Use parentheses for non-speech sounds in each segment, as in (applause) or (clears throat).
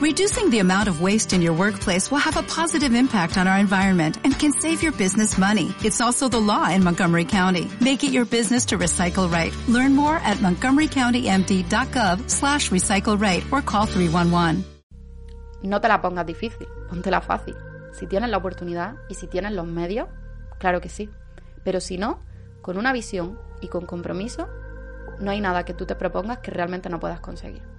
Reducing the amount of waste in your workplace will have a positive impact on our environment and can save your business money. It's also the law in Montgomery County. Make it your business to recycle right. Learn more at montgomerycountymd.gov slash recycle right or call 311. No te la pongas difícil, póntela fácil. Si tienes la oportunidad y si tienes los medios, claro que sí. Pero si no, con una visión y con compromiso, no hay nada que tú te propongas que realmente no puedas conseguir.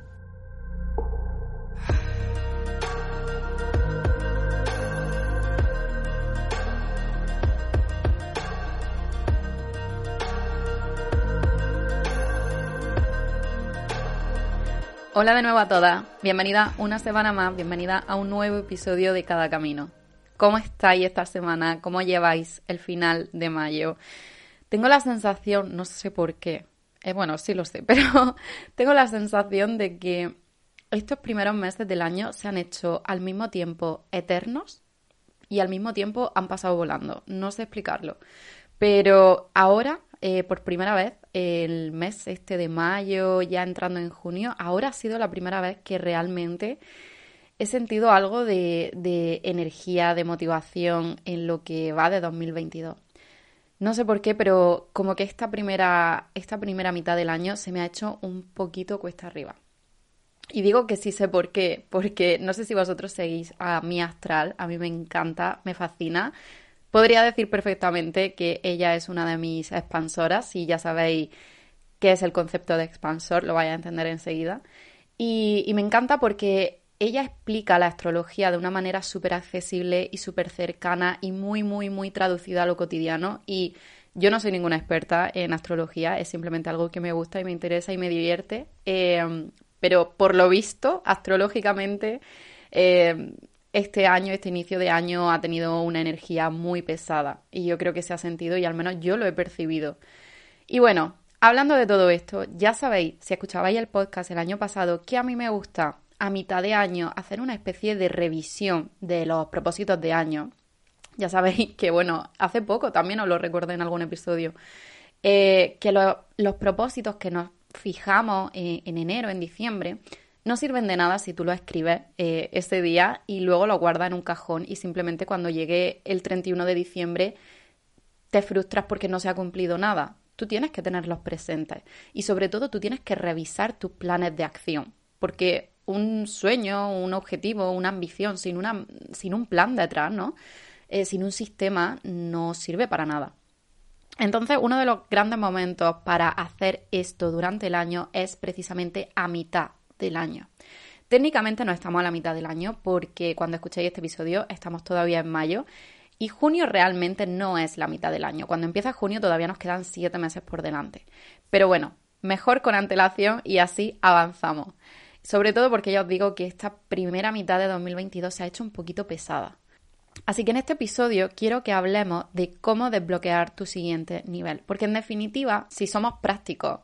Hola de nuevo a todas, bienvenida una semana más, bienvenida a un nuevo episodio de Cada Camino. ¿Cómo estáis esta semana? ¿Cómo lleváis el final de mayo? Tengo la sensación, no sé por qué, eh, bueno, sí lo sé, (laughs) pero tengo la sensación de que estos primeros meses del año se han hecho al mismo tiempo eternos y al mismo tiempo han pasado volando. No sé explicarlo. Pero ahora, eh, por primera vez, el mes este de mayo, ya entrando en junio, ahora ha sido la primera vez que realmente he sentido algo de, de energía, de motivación en lo que va de 2022. No sé por qué, pero como que esta primera, esta primera mitad del año se me ha hecho un poquito cuesta arriba. Y digo que sí sé por qué, porque no sé si vosotros seguís a mi astral, a mí me encanta, me fascina. Podría decir perfectamente que ella es una de mis expansoras, si ya sabéis qué es el concepto de expansor, lo vais a entender enseguida. Y, y me encanta porque ella explica la astrología de una manera súper accesible y súper cercana y muy, muy, muy traducida a lo cotidiano. Y yo no soy ninguna experta en astrología, es simplemente algo que me gusta y me interesa y me divierte. Eh, pero por lo visto, astrológicamente, eh, este año, este inicio de año ha tenido una energía muy pesada y yo creo que se ha sentido y al menos yo lo he percibido. Y bueno, hablando de todo esto, ya sabéis, si escuchabais el podcast el año pasado, que a mí me gusta a mitad de año hacer una especie de revisión de los propósitos de año. Ya sabéis que, bueno, hace poco también os lo recuerdo en algún episodio, eh, que los propósitos que nos fijamos en enero, en diciembre, no sirven de nada si tú lo escribes eh, ese día y luego lo guardas en un cajón y simplemente cuando llegue el 31 de diciembre te frustras porque no se ha cumplido nada. Tú tienes que tenerlos presentes y sobre todo tú tienes que revisar tus planes de acción porque un sueño, un objetivo, una ambición sin, una, sin un plan detrás, ¿no? Eh, sin un sistema no sirve para nada. Entonces, uno de los grandes momentos para hacer esto durante el año es precisamente a mitad del año. Técnicamente no estamos a la mitad del año porque cuando escuchéis este episodio estamos todavía en mayo y junio realmente no es la mitad del año. Cuando empieza junio todavía nos quedan siete meses por delante. Pero bueno, mejor con antelación y así avanzamos. Sobre todo porque ya os digo que esta primera mitad de 2022 se ha hecho un poquito pesada. Así que en este episodio quiero que hablemos de cómo desbloquear tu siguiente nivel. Porque en definitiva, si somos prácticos,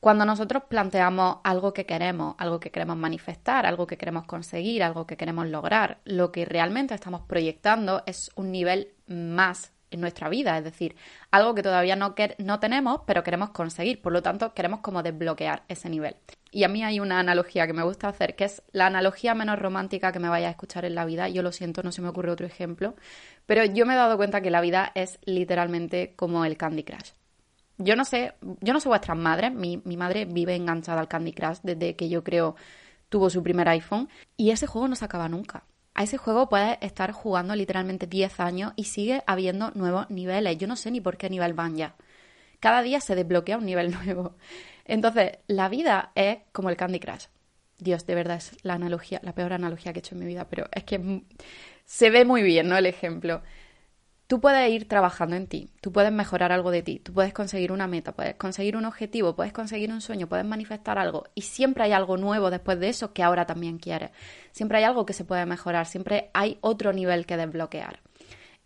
cuando nosotros planteamos algo que queremos, algo que queremos manifestar, algo que queremos conseguir, algo que queremos lograr, lo que realmente estamos proyectando es un nivel más en nuestra vida, es decir, algo que todavía no, no tenemos, pero queremos conseguir, por lo tanto queremos como desbloquear ese nivel. Y a mí hay una analogía que me gusta hacer, que es la analogía menos romántica que me vaya a escuchar en la vida, yo lo siento, no se me ocurre otro ejemplo, pero yo me he dado cuenta que la vida es literalmente como el Candy Crush. Yo no sé, yo no sé vuestras madres, mi, madre vive enganchada al Candy Crush desde que yo creo tuvo su primer iPhone y ese juego no se acaba nunca. A ese juego puedes estar jugando literalmente 10 años y sigue habiendo nuevos niveles. Yo no sé ni por qué nivel van ya. Cada día se desbloquea un nivel (laughs) nuevo. Entonces, la vida es como el Candy Crush. Dios, de verdad es la analogía, la peor analogía que he hecho en mi vida, pero es que se ve muy bien, ¿no? El ejemplo. Tú puedes ir trabajando en ti, tú puedes mejorar algo de ti, tú puedes conseguir una meta, puedes conseguir un objetivo, puedes conseguir un sueño, puedes manifestar algo y siempre hay algo nuevo después de eso que ahora también quieres. Siempre hay algo que se puede mejorar, siempre hay otro nivel que desbloquear.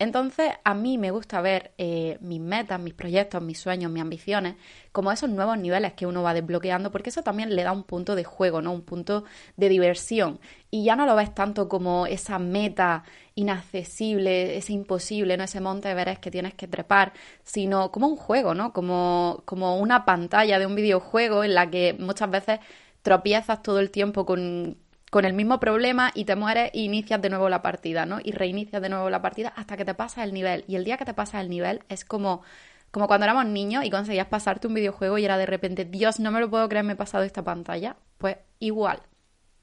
Entonces, a mí me gusta ver eh, mis metas, mis proyectos, mis sueños, mis ambiciones, como esos nuevos niveles que uno va desbloqueando, porque eso también le da un punto de juego, ¿no? Un punto de diversión. Y ya no lo ves tanto como esa meta inaccesible, ese imposible, ¿no? Ese monte de veres que tienes que trepar, sino como un juego, ¿no? Como, como una pantalla de un videojuego en la que muchas veces tropiezas todo el tiempo con con el mismo problema y te mueres e inicias de nuevo la partida, ¿no? Y reinicias de nuevo la partida hasta que te pasas el nivel. Y el día que te pasas el nivel es como, como cuando éramos niños y conseguías pasarte un videojuego y era de repente, Dios, no me lo puedo creer, me he pasado esta pantalla. Pues igual.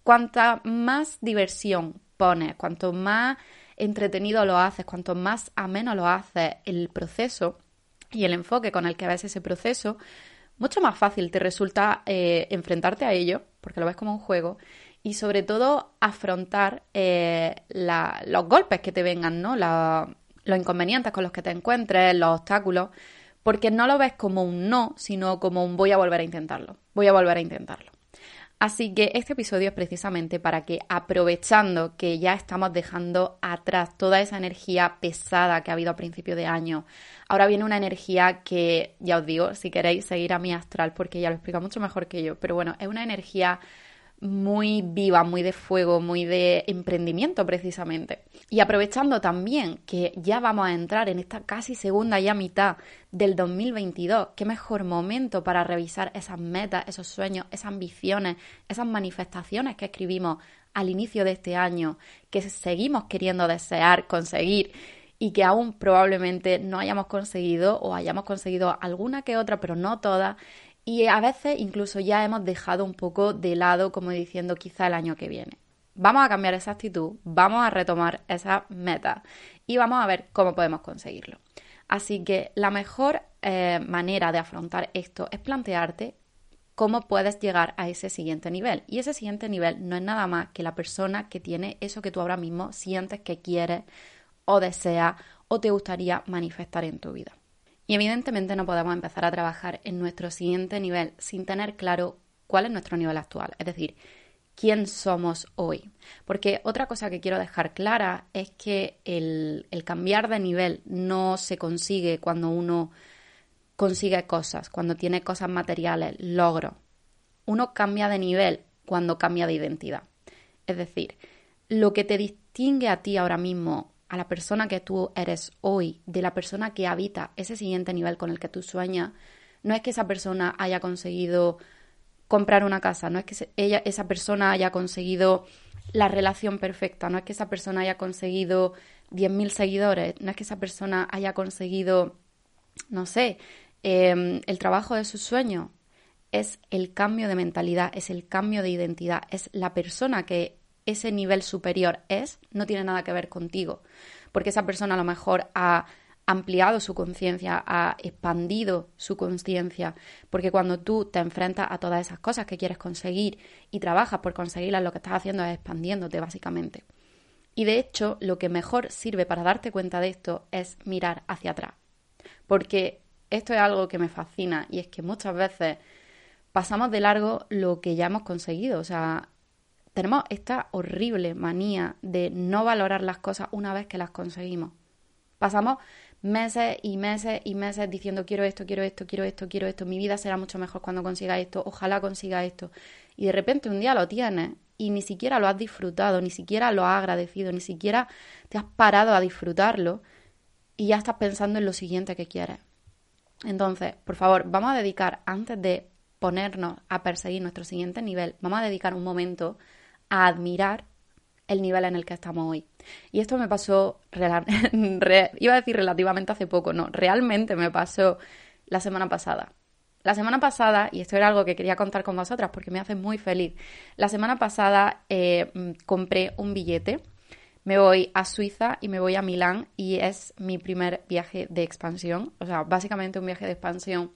Cuanta más diversión pones, cuanto más entretenido lo haces, cuanto más ameno lo haces el proceso y el enfoque con el que ves ese proceso, mucho más fácil te resulta eh, enfrentarte a ello, porque lo ves como un juego, y sobre todo afrontar eh, los golpes que te vengan, ¿no? los inconvenientes con los que te encuentres, los obstáculos, porque no lo ves como un no, sino como un voy a volver a intentarlo, voy a volver a intentarlo. Así que este episodio es precisamente para que aprovechando que ya estamos dejando atrás toda esa energía pesada que ha habido a principio de año, ahora viene una energía que, ya os digo, si queréis seguir a mi astral, porque ella lo explica mucho mejor que yo, pero bueno, es una energía muy viva, muy de fuego, muy de emprendimiento precisamente. Y aprovechando también que ya vamos a entrar en esta casi segunda ya mitad del 2022, qué mejor momento para revisar esas metas, esos sueños, esas ambiciones, esas manifestaciones que escribimos al inicio de este año, que seguimos queriendo desear, conseguir y que aún probablemente no hayamos conseguido o hayamos conseguido alguna que otra, pero no todas y a veces incluso ya hemos dejado un poco de lado, como diciendo quizá el año que viene. Vamos a cambiar esa actitud, vamos a retomar esa meta y vamos a ver cómo podemos conseguirlo. Así que la mejor eh, manera de afrontar esto es plantearte cómo puedes llegar a ese siguiente nivel. Y ese siguiente nivel no es nada más que la persona que tiene eso que tú ahora mismo sientes que quieres o deseas o te gustaría manifestar en tu vida. Y evidentemente no podemos empezar a trabajar en nuestro siguiente nivel sin tener claro cuál es nuestro nivel actual, es decir, quién somos hoy. Porque otra cosa que quiero dejar clara es que el, cambiar de nivel no se consigue cuando uno consigue cosas, cuando tiene cosas materiales, logros. Uno cambia de nivel cuando cambia de identidad. Es decir, lo que te distingue a ti ahora mismo a la persona que tú eres hoy, de la persona que habita ese siguiente nivel con el que tú sueñas, no es que esa persona haya conseguido comprar una casa, no es que esa persona haya conseguido la relación perfecta, no es que esa persona haya conseguido 10.000 seguidores, no es que esa persona haya conseguido, no sé, em, el trabajo de sus sueños. Es el cambio de mentalidad, es el cambio de identidad, es la persona que ese nivel superior es, no tiene nada que ver contigo, porque esa persona a lo mejor ha ampliado su conciencia, ha expandido su conciencia, porque cuando tú te enfrentas a todas esas cosas que quieres conseguir y trabajas por conseguirlas, lo que estás haciendo es expandiéndote básicamente. Y de hecho, lo que mejor sirve para darte cuenta de esto es mirar hacia atrás, porque esto es algo que me fascina y es que muchas veces pasamos de largo lo que ya hemos conseguido, o sea, tenemos esta horrible manía de no valorar las cosas una vez que las conseguimos. Pasamos meses y meses y meses diciendo quiero esto, quiero esto, quiero esto, quiero esto, mi vida será mucho mejor cuando consiga esto, ojalá consiga esto. Y de repente un día lo tienes y ni siquiera lo has disfrutado, ni siquiera lo has agradecido, ni siquiera te has parado a disfrutarlo y ya estás pensando en lo siguiente que quieres. Entonces, por favor, vamos a dedicar, antes de ponernos a perseguir nuestro siguiente nivel, vamos a dedicar un momento a admirar el nivel en el que estamos hoy. Y esto me pasó, (laughs) iba a decir relativamente hace poco, no, realmente me pasó la semana pasada. La semana pasada, y esto era algo que quería contar con vosotras porque me hace muy feliz, la semana pasada eh, mm, compré un billete, me voy a Suiza y me voy a Milán y es mi primer viaje de expansión, o sea, básicamente un viaje de expansión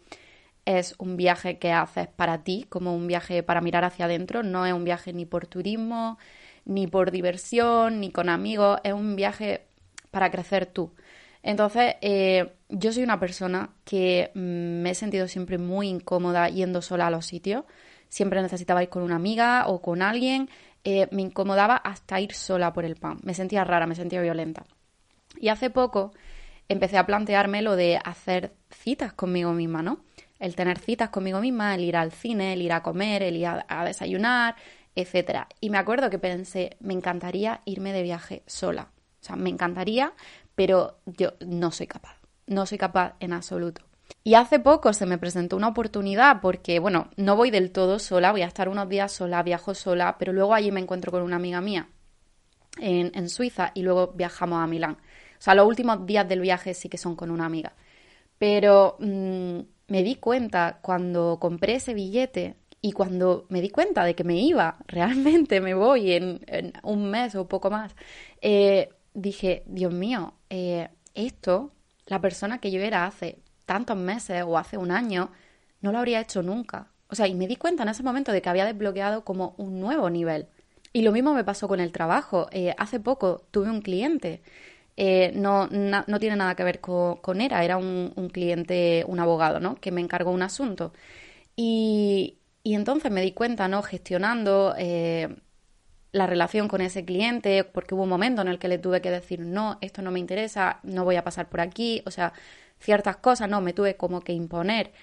es un viaje que haces para ti, como un viaje para mirar hacia adentro, no es un viaje ni por turismo, ni por diversión, ni con amigos, es un viaje para crecer tú. Entonces, eh, yo soy una persona que mm, me he sentido siempre muy incómoda yendo sola a los sitios. Siempre necesitaba ir con una amiga o con alguien. Eh, me incomodaba hasta ir sola por el pan. Me sentía rara, me sentía violenta. Y hace poco empecé a plantearme lo de hacer citas conmigo misma, ¿no? El tener citas conmigo misma, el ir al cine, el ir a comer, el ir a, desayunar, etcétera. Y me acuerdo que pensé, me encantaría irme de viaje sola. O sea, me encantaría, pero yo no soy capaz. No soy capaz en absoluto. Y hace poco se me presentó una oportunidad porque, bueno, no voy del todo sola, voy a estar unos días sola, viajo sola, pero luego allí me encuentro con una amiga mía en, Suiza y luego viajamos a Milán. O sea, los últimos días del viaje sí que son con una amiga. Pero mm, me di cuenta cuando compré ese billete y cuando me di cuenta de que me iba, (laughs) realmente me voy en, un mes o poco más, eh, dije, Dios mío, eh, esto, la persona que yo era hace tantos meses o hace un año, no lo habría hecho nunca. O sea, y me di cuenta en ese momento de que había desbloqueado como un nuevo nivel. Y lo mismo me pasó con el trabajo. Eh, hace poco tuve un cliente, eh, no, no, tiene nada que ver con, ERA, era un, cliente, un abogado, ¿no? Que me encargó un asunto. Y, y entonces me di cuenta, ¿no? Gestionando eh, la relación con ese cliente, porque hubo un momento en el que le tuve que decir, no, esto no me interesa, no voy a pasar por aquí, o sea, ciertas cosas, ¿no? Me tuve como que imponer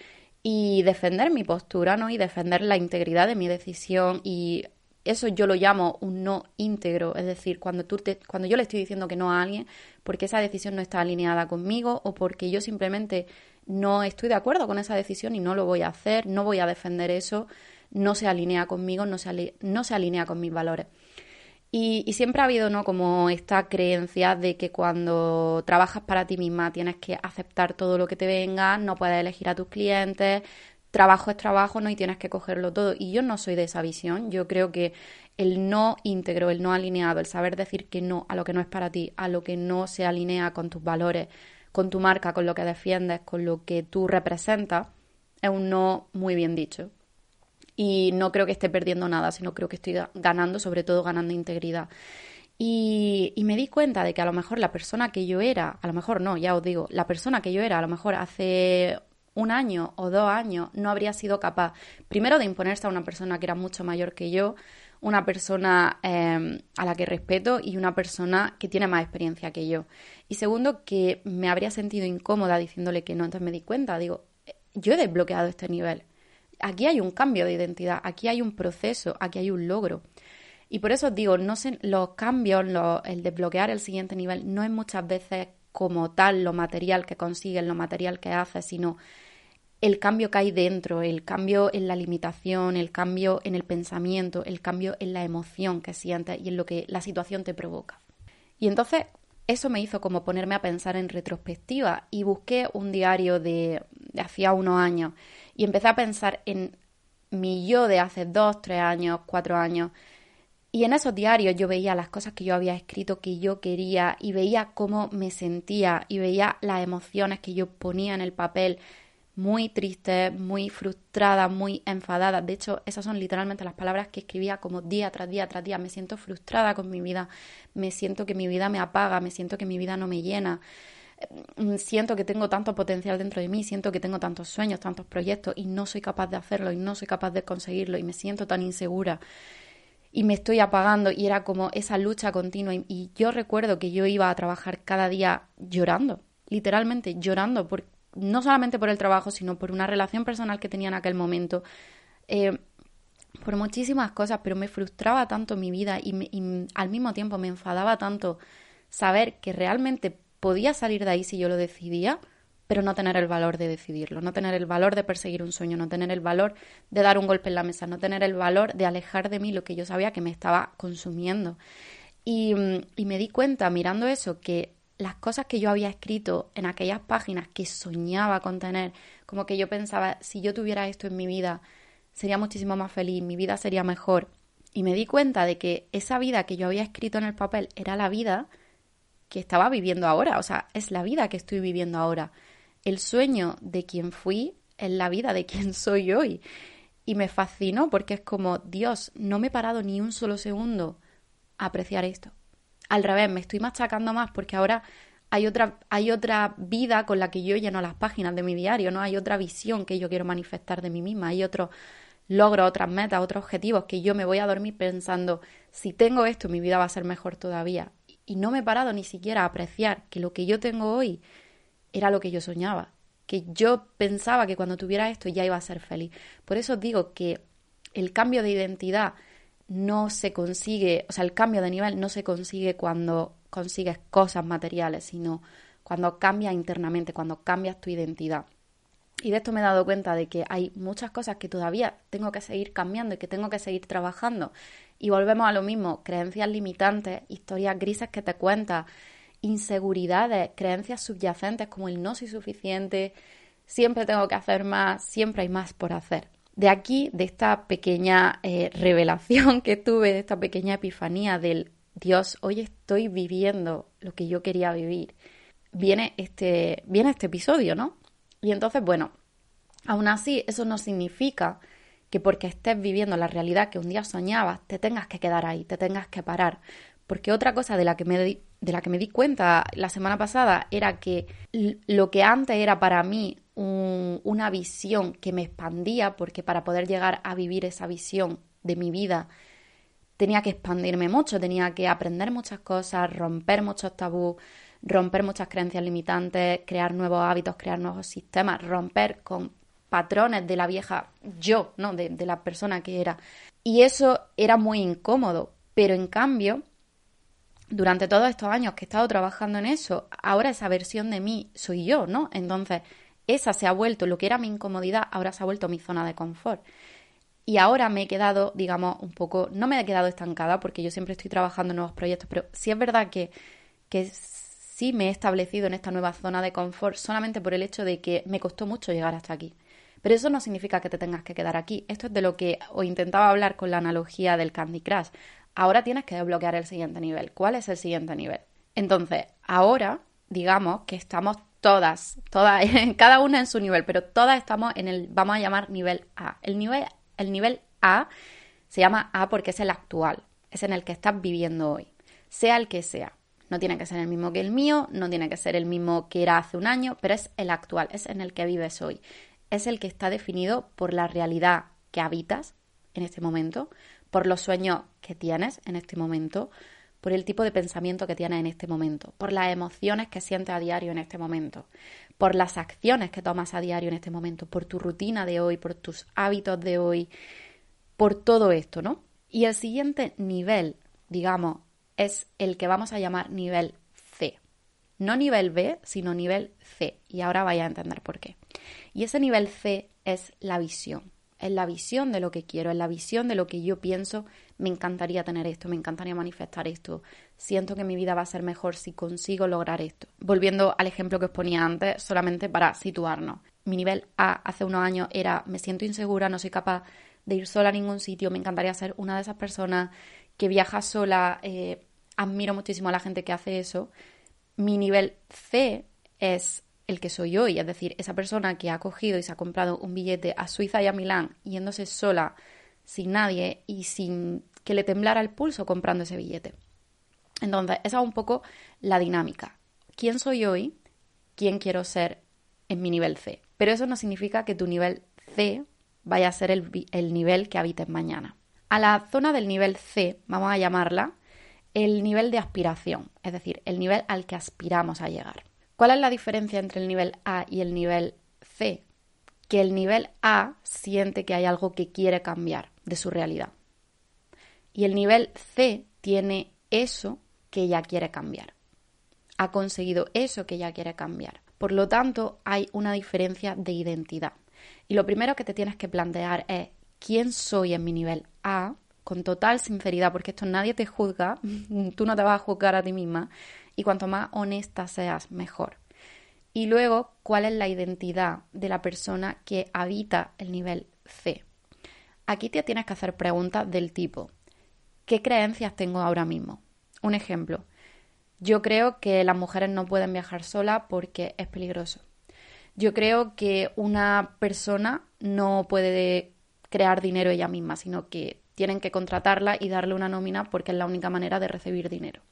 y defender mi postura, ¿no? Y defender la integridad de mi decisión y eso yo lo llamo un no íntegro, es decir, cuando, tú te, cuando yo le estoy diciendo que no a alguien porque esa decisión no está alineada conmigo o porque yo simplemente no estoy de acuerdo con esa decisión y no lo voy a hacer, no voy a defender eso, no se alinea conmigo, no se, no se alinea con mis valores. Y, y, siempre ha habido, ¿no? Como esta creencia de que cuando trabajas para ti misma tienes que aceptar todo lo que te venga, no puedes elegir a tus clientes, trabajo es trabajo, ¿no? Y tienes que cogerlo todo. Y yo no soy de esa visión. Yo creo que el no íntegro, el no alineado, el saber decir que no a lo que no es para ti, a lo que no se alinea con tus valores, con tu marca, con lo que defiendes, con lo que tú representas, es un no muy bien dicho. Y no creo que esté perdiendo nada, sino creo que estoy ganando, sobre todo ganando integridad. Y, y, me di cuenta de que a lo mejor la persona que yo era, a lo mejor no, ya os digo, la persona que yo era a lo mejor hace un año o dos años no habría sido capaz, primero, de imponerse a una persona que era mucho mayor que yo, una persona em, a la que respeto y una persona que tiene más experiencia que yo. Y segundo, que me habría sentido incómoda diciéndole que no. Entonces me di cuenta, digo, yo he desbloqueado este nivel. Aquí hay un cambio de identidad, aquí hay un proceso, aquí hay un logro. Y por eso digo, no sé, los cambios, el desbloquear el siguiente nivel, no es muchas veces como tal lo material que consigues, lo material que haces, sino el cambio que hay dentro, el cambio en la limitación, el cambio en el pensamiento, el cambio en la emoción que sientes y en lo que la situación te provoca. Y entonces eso me hizo como ponerme a pensar en retrospectiva y busqué un diario de, hacía unos años y empecé a pensar en mi yo de hace dos, tres años, cuatro años, y en esos diarios yo veía las cosas que yo había escrito que yo quería y veía cómo me sentía y veía las emociones que yo ponía en el papel, muy triste, muy frustrada, muy enfadada. De hecho, esas son literalmente las palabras que escribía como día tras día tras día. Me siento frustrada con mi vida, me siento que mi vida me apaga, me siento que mi vida no me llena. Mm, siento que tengo tanto potencial dentro de mí, siento que tengo tantos sueños, tantos proyectos y no soy capaz de hacerlo y no soy capaz de conseguirlo y me siento tan insegura y me estoy apagando y era como esa lucha continua y, yo recuerdo que yo iba a trabajar cada día llorando, literalmente llorando, por, no solamente por el trabajo, sino por una relación personal que tenía en aquel momento, eh, por muchísimas cosas, pero me frustraba tanto mi vida y, y al mismo tiempo me enfadaba tanto saber que realmente podía salir de ahí si yo lo decidía pero no tener el valor de decidirlo, no tener el valor de perseguir un sueño, no tener el valor de dar un golpe en la mesa, no tener el valor de alejar de mí lo que yo sabía que me estaba consumiendo. Y me di cuenta mirando eso que las cosas que yo había escrito en aquellas páginas que soñaba con tener, como que yo pensaba, si yo tuviera esto en mi vida, sería muchísimo más feliz, mi vida sería mejor. Y me di cuenta de que esa vida que yo había escrito en el papel era la vida que estaba viviendo ahora, o sea, es la vida que estoy viviendo ahora el sueño de quien fui en la vida de quien soy hoy. Y me fascinó porque es como, Dios, no me he parado ni un solo segundo a apreciar esto. Al revés, me estoy machacando más porque ahora hay otra, hay otra vida con la que yo lleno las páginas de mi diario, ¿no? Hay otra visión que yo quiero manifestar de mí misma, hay otro logro, otras metas, otros objetivos que yo me voy a dormir pensando, si tengo esto, mi vida va a ser mejor todavía. Y no me he parado ni siquiera a apreciar que lo que yo tengo hoy era lo que yo soñaba, que yo pensaba que cuando tuviera esto ya iba a ser feliz. Por eso digo que el cambio de identidad no se consigue, o sea, el cambio de nivel no se consigue cuando consigues cosas materiales, sino cuando cambias internamente, cuando cambias tu identidad. Y de esto me he dado cuenta de que hay muchas cosas que todavía tengo que seguir cambiando y que tengo que seguir trabajando. Y volvemos a lo mismo, creencias limitantes, historias grises que te cuentas, inseguridades, creencias subyacentes como el no soy suficiente, siempre tengo que hacer más, siempre hay más por hacer. De aquí, de esta pequeña eh, revelación que tuve, de esta pequeña epifanía del Dios, hoy estoy viviendo lo que yo quería vivir, viene este, viene este episodio, ¿no? Y entonces, bueno, aún así eso no significa que porque estés viviendo la realidad que un día soñabas, te tengas que quedar ahí, te tengas que parar. Porque otra cosa de la que me di, de la que me di cuenta la semana pasada era que lo que antes era para mí una visión que me expandía, porque para poder llegar a vivir esa visión de mi vida tenía que expandirme mucho, tenía que aprender muchas cosas, romper muchos tabús, romper muchas creencias limitantes, crear nuevos hábitos, crear nuevos sistemas, romper con patrones de la vieja yo, ¿no? De, de la persona que era. Y eso era muy incómodo, pero en cambio, durante todos estos años que he estado trabajando en eso, ahora esa versión de mí soy yo, ¿no? Entonces, esa se ha vuelto, lo que era mi incomodidad, ahora se ha vuelto mi zona de confort. Y ahora me he quedado, digamos, un poco, no me he quedado estancada porque yo siempre estoy trabajando en nuevos proyectos, pero sí es verdad que, que sí me he establecido en esta nueva zona de confort solamente por el hecho de que me costó mucho llegar hasta aquí. Pero eso no significa que te tengas que quedar aquí. Esto es de lo que os intentaba hablar con la analogía del Candy Crush. Ahora tienes que desbloquear el siguiente nivel. ¿Cuál es el siguiente nivel? Entonces, ahora, digamos que estamos todas, todas, (laughs) cada una en su nivel, pero todas estamos en el, vamos a llamar nivel A. El nivel, el nivel A se llama A porque es el actual, es en el que estás viviendo hoy, sea el que sea. No tiene que ser el mismo que el mío, no tiene que ser el mismo que era hace un año, pero es el actual, es en el que vives hoy. Es el que está definido por la realidad que habitas en este momento, por los sueños que tienes en este momento, por el tipo de pensamiento que tienes en este momento, por las emociones que sientes a diario en este momento, por las acciones que tomas a diario en este momento, por tu rutina de hoy, por tus hábitos de hoy, por todo esto, ¿no? Y el siguiente nivel, digamos, es el que vamos a llamar nivel C. No nivel B, sino nivel C. Y ahora vaya a entender por qué. Y ese nivel C es la visión. Es la visión de lo que quiero, es la visión de lo que yo pienso. Me encantaría tener esto, me encantaría manifestar esto. Siento que mi vida va a ser mejor si consigo lograr esto. Volviendo al ejemplo que os ponía antes, solamente para situarnos. Mi nivel A hace unos años era me siento insegura, no soy capaz de ir sola a ningún sitio, me encantaría ser una de esas personas que viaja sola, eh, admiro muchísimo a la gente que hace eso. Mi nivel C es el que soy hoy, es decir, esa persona que ha cogido y se ha comprado un billete a Suiza y a Milán yéndose sola, sin nadie y sin que le temblara el pulso comprando ese billete. Entonces, esa es un poco la dinámica. ¿Quién soy hoy? ¿Quién quiero ser en mi nivel C? Pero eso no significa que tu nivel C vaya a ser el, el nivel que habites mañana. A la zona del nivel C, vamos a llamarla, el nivel de aspiración, es decir, el nivel al que aspiramos a llegar. ¿Cuál es la diferencia entre el nivel A y el nivel C? Que el nivel A siente que hay algo que quiere cambiar de su realidad. Y el nivel C tiene eso que ya quiere cambiar. Ha conseguido eso que ya quiere cambiar. Por lo tanto, hay una diferencia de identidad. Y lo primero que te tienes que plantear es quién soy en mi nivel A con total sinceridad, porque esto nadie te juzga, (laughs) tú no te vas a juzgar a ti misma, y cuanto más honesta seas, mejor. Y luego, ¿cuál es la identidad de la persona que habita el nivel C? Aquí te tienes que hacer preguntas del tipo, ¿qué creencias tengo ahora mismo? Un ejemplo, yo creo que las mujeres no pueden viajar solas porque es peligroso. Yo creo que una persona no puede crear dinero ella misma, sino que tienen que contratarla y darle una nómina porque es la única manera de recibir dinero.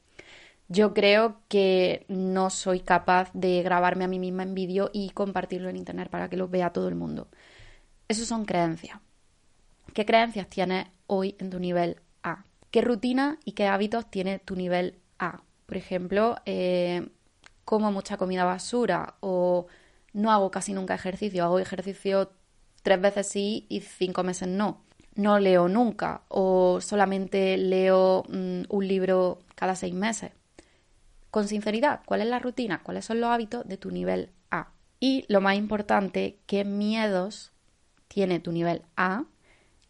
Yo creo que no soy capaz de grabarme a mí misma en vídeo y compartirlo en internet para que lo vea todo el mundo. Eso son creencias. ¿Qué creencias tienes hoy en tu nivel A? ¿Qué rutina y qué hábitos tiene tu nivel A? Por ejemplo, eh, como mucha comida basura o no hago casi nunca ejercicio, hago ejercicio tres veces sí y cinco meses no no leo nunca o solamente leo mm, un libro cada seis meses. Con sinceridad, ¿cuál es la rutina? ¿Cuáles son los hábitos de tu nivel A? Y lo más importante, qué miedos tiene tu nivel A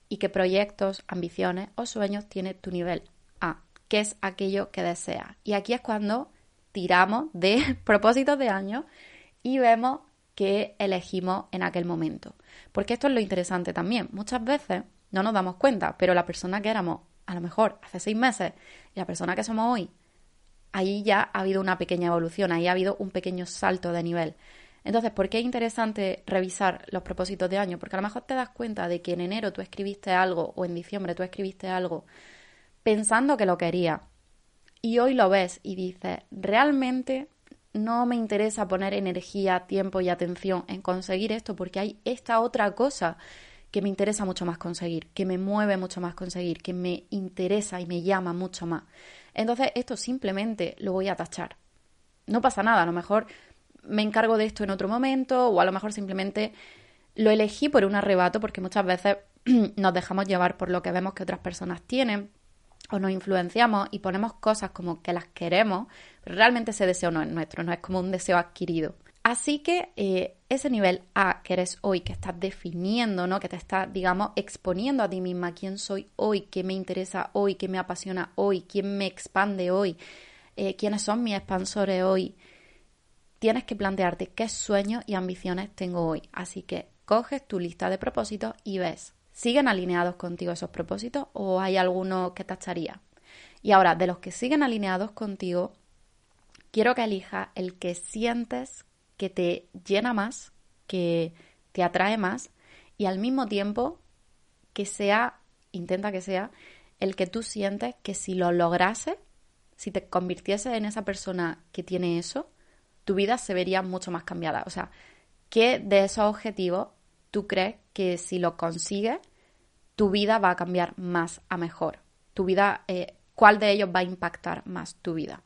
y qué proyectos, ambiciones o sueños tiene tu nivel A, qué es aquello que desea. Y aquí es cuando tiramos de (laughs) propósitos de año y vemos qué elegimos en aquel momento. Porque esto es lo interesante también. Muchas veces no nos damos cuenta, pero la persona que éramos a lo mejor hace seis meses y la persona que somos hoy, ahí ya ha habido una pequeña evolución, ahí ha habido un pequeño salto de nivel. Entonces, ¿por qué es interesante revisar los propósitos de año? Porque a lo mejor te das cuenta de que en enero tú escribiste algo o en diciembre tú escribiste algo pensando que lo querías y hoy lo ves y dices, realmente no me interesa poner energía, tiempo y atención en conseguir esto porque hay esta otra cosa que me interesa mucho más conseguir, que me mueve mucho más conseguir, que me interesa y me llama mucho más. Entonces esto simplemente lo voy a tachar. No pasa nada, a lo mejor me encargo de esto en otro momento o a lo mejor simplemente lo elegí por un arrebato porque muchas veces (clears throat) nos dejamos llevar por lo que vemos que otras personas tienen o nos influenciamos y ponemos cosas como que las queremos, pero realmente ese deseo no es nuestro, no es como un deseo adquirido. Así que eh, ese nivel A que eres hoy, que estás definiendo, ¿no? Que te estás, digamos, exponiendo a ti misma quién soy hoy, qué me interesa hoy, qué me apasiona hoy, quién me expande hoy, eh, quiénes son mis expansores hoy. Tienes que plantearte qué sueños y ambiciones tengo hoy. Así que coges tu lista de propósitos y ves, ¿siguen alineados contigo esos propósitos o hay alguno que tacharía? Y ahora, de los que siguen alineados contigo, quiero que elijas el que sientes que te llena más, que te atrae más y al mismo tiempo que sea, intenta que sea, el que tú sientes que si lo lograse, si te convirtiese en esa persona que tiene eso, tu vida se vería mucho más cambiada. O sea, ¿qué de esos objetivos tú crees que si lo consigues, tu vida va a cambiar más a mejor? Tu vida, eh, ¿cuál de ellos va a impactar más tu vida?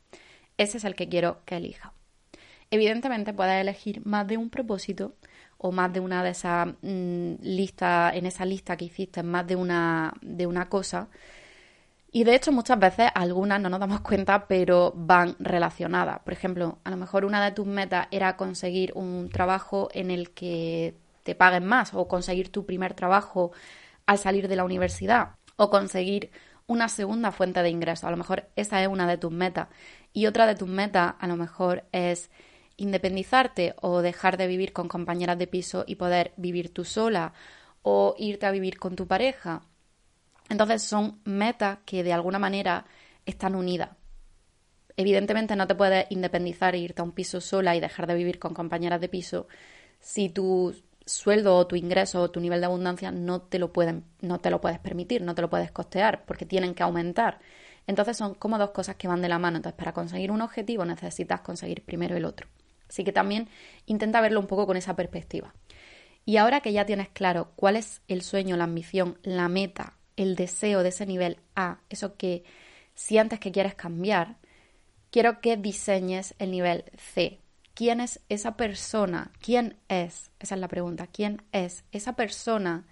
Ese es el que quiero que elija. Evidentemente puedes elegir más de un propósito o más de una de esas mm, listas, en esa lista que hiciste, más de una, de una cosa. Y de hecho muchas veces algunas no nos damos cuenta, pero van relacionadas. Por ejemplo, a lo mejor una de tus metas era conseguir un trabajo en el que te paguen más o conseguir tu primer trabajo al salir de la universidad o conseguir una segunda fuente de ingreso. A lo mejor esa es una de tus metas. Y otra de tus metas a lo mejor es independizarte o dejar de vivir con compañeras de piso y poder vivir tú sola o irte a vivir con tu pareja. Entonces son metas que de alguna manera están unidas. Evidentemente no te puedes independizar e irte a un piso sola y dejar de vivir con compañeras de piso si tu sueldo o tu ingreso o tu nivel de abundancia no te lo pueden no te lo puedes permitir, no te lo puedes costear porque tienen que aumentar. Entonces son como dos cosas que van de la mano. Entonces, para conseguir un objetivo necesitas conseguir primero el otro. Así que también intenta verlo un poco con esa perspectiva. Y ahora que ya tienes claro cuál es el sueño, la ambición, la meta, el deseo de ese nivel A, eso que sientes que quieres cambiar, quiero que diseñes el nivel C. ¿Quién es esa persona? ¿Quién es? Esa es la pregunta. ¿Quién es esa persona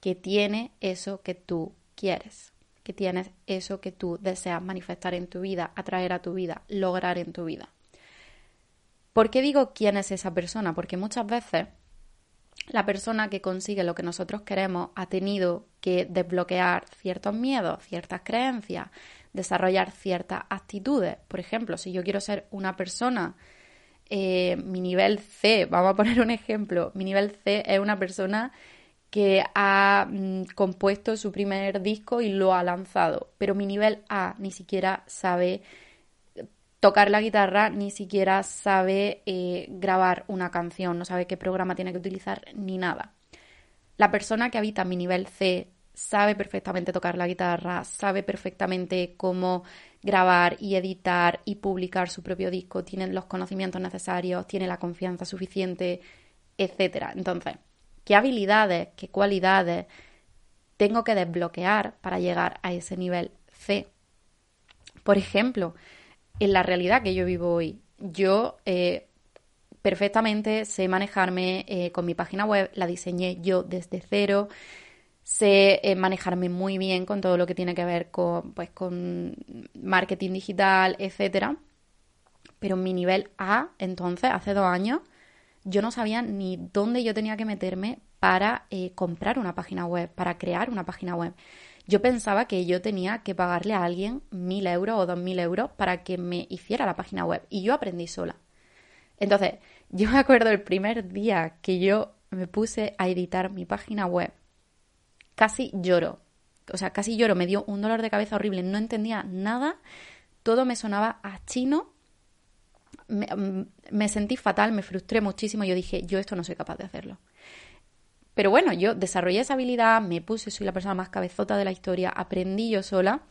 que tiene eso que tú quieres? Que tienes eso que tú deseas manifestar en tu vida, atraer a tu vida, lograr en tu vida. ¿Por qué digo quién es esa persona? Porque muchas veces la persona que consigue lo que nosotros queremos ha tenido que desbloquear ciertos miedos, ciertas creencias, desarrollar ciertas actitudes. Por ejemplo, si yo quiero ser una persona, eh, mi nivel C, vamos a poner un ejemplo, mi nivel C es una persona que ha mm, compuesto su primer disco y lo ha lanzado, pero mi nivel A ni siquiera sabe tocar la guitarra, ni siquiera sabe eh, grabar una canción, no sabe qué programa tiene que utilizar ni nada. La persona que habita mi nivel C sabe perfectamente tocar la guitarra, sabe perfectamente cómo grabar y editar y publicar su propio disco, tiene los conocimientos necesarios, tiene la confianza suficiente, etc. Entonces, ¿qué habilidades, qué cualidades tengo que desbloquear para llegar a ese nivel C? Por ejemplo, en la realidad que yo vivo hoy. Yo eh, perfectamente sé manejarme eh, con mi página web, la diseñé yo desde cero, sé eh, manejarme muy bien con todo lo que tiene que ver con, pues, con marketing digital, etcétera. Pero mi nivel A, entonces, hace dos años, yo no sabía ni dónde yo tenía que meterme para comprar una página web, para crear una página web. Yo pensaba que yo tenía que pagarle a alguien mil euros o dos mil euros para que me hiciera la página web y yo aprendí sola. Entonces, (laughs) yo me acuerdo el primer día que yo me puse a editar mi página web, casi lloro. O sea, casi lloro, me dio un dolor de cabeza horrible, no entendía nada, todo me sonaba a chino, me, mm, me sentí fatal, me frustré muchísimo, yo dije, yo esto no soy capaz de hacerlo. Pero bueno, yo desarrollé esa habilidad, me puse, soy la persona más cabezota de la historia, aprendí yo sola.